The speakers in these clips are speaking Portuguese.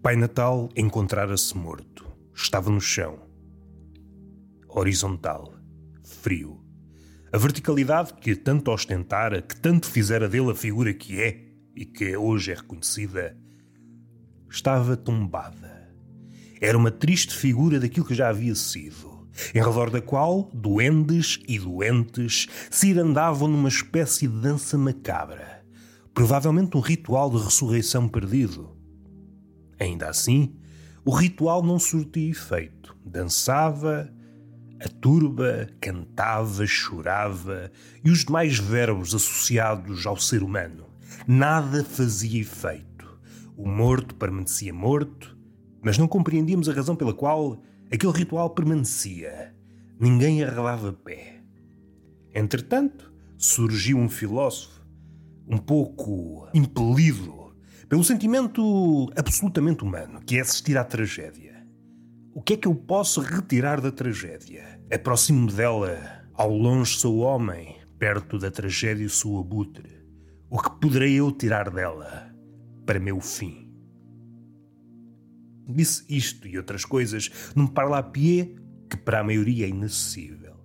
Pai Natal encontrara-se morto. Estava no chão. Horizontal. Frio. A verticalidade que tanto ostentara, que tanto fizera dele a figura que é e que hoje é reconhecida, estava tombada. Era uma triste figura daquilo que já havia sido, em redor da qual duendes e doentes se irandavam numa espécie de dança macabra, provavelmente um ritual de ressurreição perdido Ainda assim, o ritual não surtia efeito. Dançava, a turba cantava, chorava e os demais verbos associados ao ser humano. Nada fazia efeito. O morto permanecia morto, mas não compreendíamos a razão pela qual aquele ritual permanecia. Ninguém arredava pé. Entretanto, surgiu um filósofo, um pouco impelido pelo sentimento absolutamente humano, que é assistir à tragédia. O que é que eu posso retirar da tragédia? Aproximo-me dela. Ao longe sou homem, perto da tragédia sou abutre. O que poderei eu tirar dela para meu fim? Disse isto e outras coisas num parlapié que para a maioria é inacessível.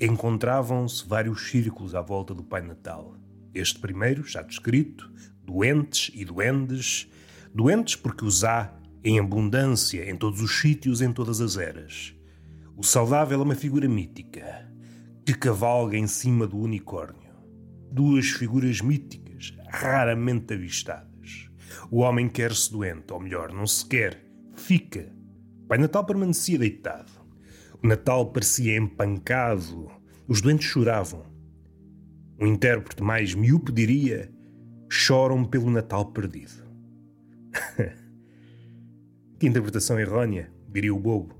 Encontravam-se vários círculos à volta do Pai Natal. Este primeiro, já descrito, doentes e duendes, doentes porque os há em abundância em todos os sítios, em todas as eras. O saudável é uma figura mítica que cavalga em cima do unicórnio. Duas figuras míticas, raramente avistadas. O homem quer-se doente, ou melhor, não se quer, fica. Pai Natal permanecia deitado. O Natal parecia empancado. Os doentes choravam. Um intérprete mais miúpe diria choram pelo Natal perdido. que interpretação errônea, diria o bobo,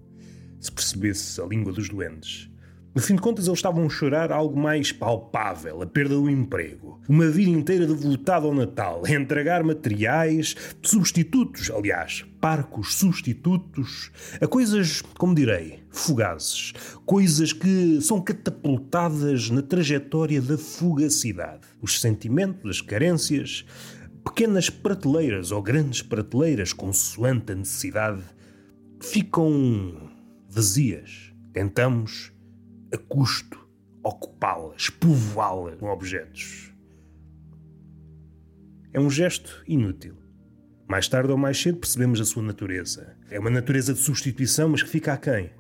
se percebesse a língua dos doentes. No fim de contas, eles estavam a chorar algo mais palpável, a perda do emprego. Uma vida inteira devotada ao Natal, a entregar materiais, substitutos, aliás, parcos substitutos, a coisas, como direi, fugazes. Coisas que são catapultadas na trajetória da fugacidade. Os sentimentos, as carências, pequenas prateleiras ou grandes prateleiras, consoante a necessidade, ficam vazias. Tentamos a custo, ocupá-las, povoá-las com objetos. É um gesto inútil. Mais tarde ou mais cedo percebemos a sua natureza. É uma natureza de substituição, mas que fica aquém.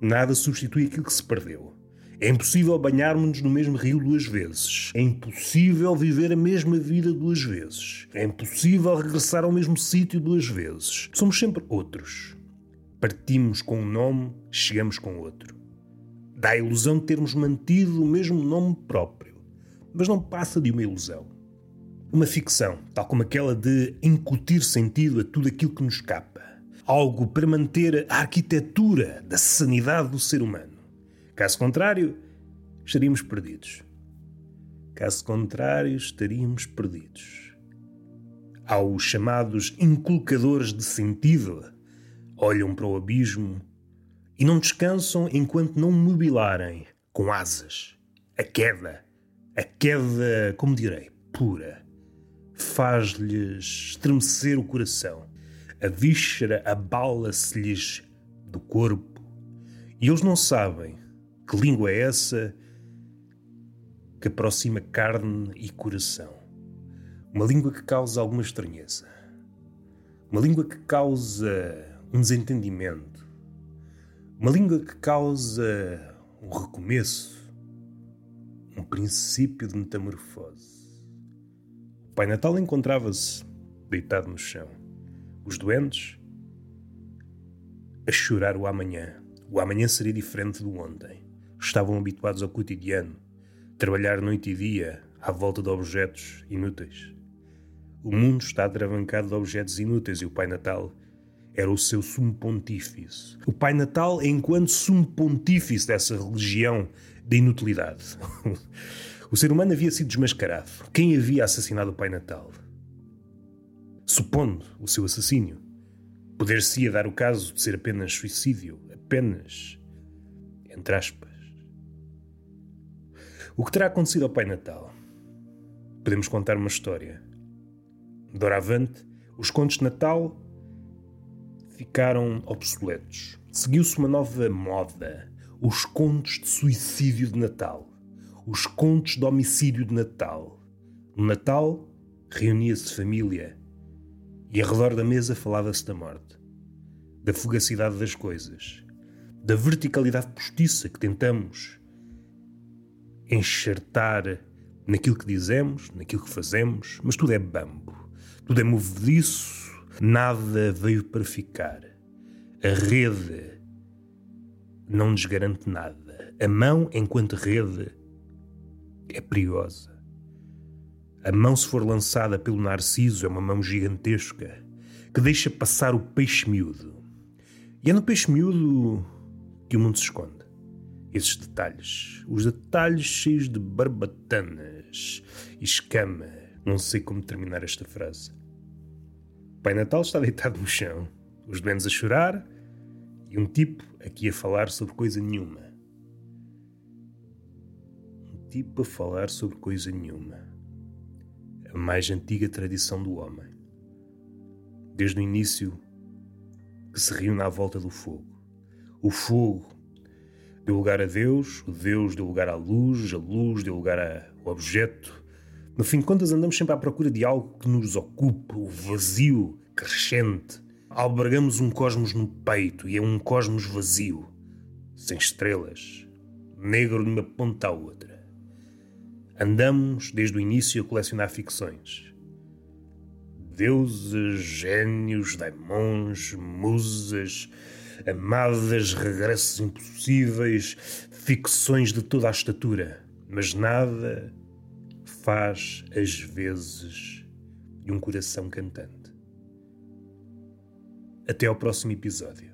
Nada substitui aquilo que se perdeu. É impossível banharmos-nos no mesmo rio duas vezes. É impossível viver a mesma vida duas vezes. É impossível regressar ao mesmo sítio duas vezes. Somos sempre outros. Partimos com um nome, chegamos com outro. Dá a ilusão de termos mantido o mesmo nome próprio, mas não passa de uma ilusão. Uma ficção, tal como aquela de incutir sentido a tudo aquilo que nos escapa. Algo para manter a arquitetura da sanidade do ser humano. Caso contrário, estaríamos perdidos. Caso contrário, estaríamos perdidos. Aos chamados inculcadores de sentido, olham para o abismo e não descansam enquanto não mobilarem com asas. A queda, a queda, como direi, pura, faz-lhes estremecer o coração. A víscera abala-se-lhes do corpo e eles não sabem que língua é essa que aproxima carne e coração. Uma língua que causa alguma estranheza. Uma língua que causa um desentendimento uma língua que causa um recomeço, um princípio de metamorfose. O Pai Natal encontrava-se deitado no chão. Os doentes a chorar o amanhã. O amanhã seria diferente do ontem. Estavam habituados ao cotidiano, trabalhar noite e dia à volta de objetos inúteis. O mundo está atravancado de objetos inúteis e o Pai Natal era o seu sumo pontífice. O Pai Natal é enquanto sumo pontífice dessa religião da inutilidade. o ser humano havia sido desmascarado. Quem havia assassinado o Pai Natal? Supondo o seu assassínio, poder-se-ia dar o caso de ser apenas suicídio, apenas entre aspas. O que terá acontecido ao Pai Natal? Podemos contar uma história. Doravante, Os contos de Natal ficaram obsoletos. Seguiu-se uma nova moda: os contos de suicídio de Natal, os contos de homicídio de Natal. No Natal reunia-se família e ao redor da mesa falava-se da morte, da fugacidade das coisas, da verticalidade postiça que tentamos enxertar naquilo que dizemos, naquilo que fazemos, mas tudo é bambo, tudo é movediço, nada veio para ficar. A rede não nos garante nada. A mão, enquanto rede, é perigosa. A mão, se for lançada pelo narciso, é uma mão gigantesca que deixa passar o peixe miúdo. E é no peixe miúdo que o mundo se esconde. Esses detalhes. Os detalhes cheios de barbatanas e escama. Não sei como terminar esta frase. Pai Natal está deitado no chão, os doentes a chorar e um tipo aqui a falar sobre coisa nenhuma. Um tipo a falar sobre coisa nenhuma. A mais antiga tradição do homem. Desde o início que se reúne à volta do fogo. O fogo deu lugar a Deus, o Deus deu lugar à luz, a luz deu lugar ao objeto, no fim de contas, andamos sempre à procura de algo que nos ocupe, o vazio crescente. Albergamos um cosmos no peito e é um cosmos vazio, sem estrelas, negro de uma ponta à outra. Andamos desde o início a colecionar ficções. Deuses, gênios, daimons, musas, amadas, regressos impossíveis, ficções de toda a estatura, mas nada faz as vezes de um coração cantante. Até ao próximo episódio.